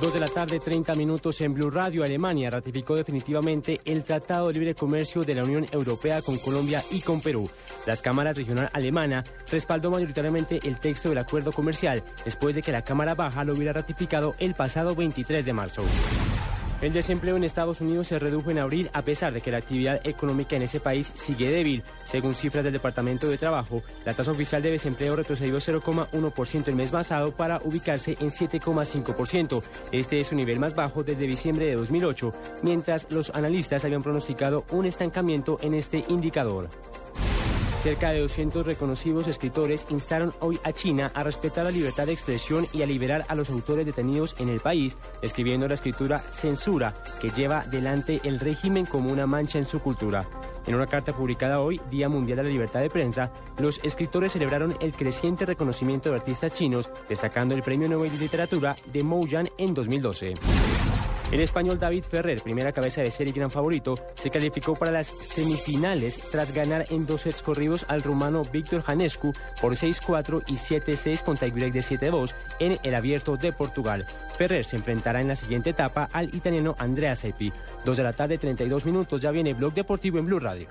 Dos de la tarde, 30 minutos en Blue Radio. Alemania ratificó definitivamente el Tratado de Libre Comercio de la Unión Europea con Colombia y con Perú. Las cámaras regional alemana respaldó mayoritariamente el texto del acuerdo comercial después de que la Cámara Baja lo hubiera ratificado el pasado 23 de marzo. El desempleo en Estados Unidos se redujo en abril a pesar de que la actividad económica en ese país sigue débil. Según cifras del Departamento de Trabajo, la tasa oficial de desempleo retrocedió 0,1% el mes pasado para ubicarse en 7,5%. Este es su nivel más bajo desde diciembre de 2008, mientras los analistas habían pronosticado un estancamiento en este indicador. Cerca de 200 reconocidos escritores instaron hoy a China a respetar la libertad de expresión y a liberar a los autores detenidos en el país, escribiendo la escritura censura que lleva delante el régimen como una mancha en su cultura. En una carta publicada hoy, Día Mundial de la Libertad de Prensa, los escritores celebraron el creciente reconocimiento de artistas chinos, destacando el Premio Nobel de Literatura de Mouyan en 2012. El español David Ferrer, primera cabeza de serie y gran favorito, se calificó para las semifinales tras ganar en dos sets corridos al rumano Víctor Janescu por 6-4 y 7-6 con tiebreak de 7-2 en el Abierto de Portugal. Ferrer se enfrentará en la siguiente etapa al italiano Andrea Seppi. Dos de la tarde, 32 minutos, ya viene Blog Deportivo en Blue Radio.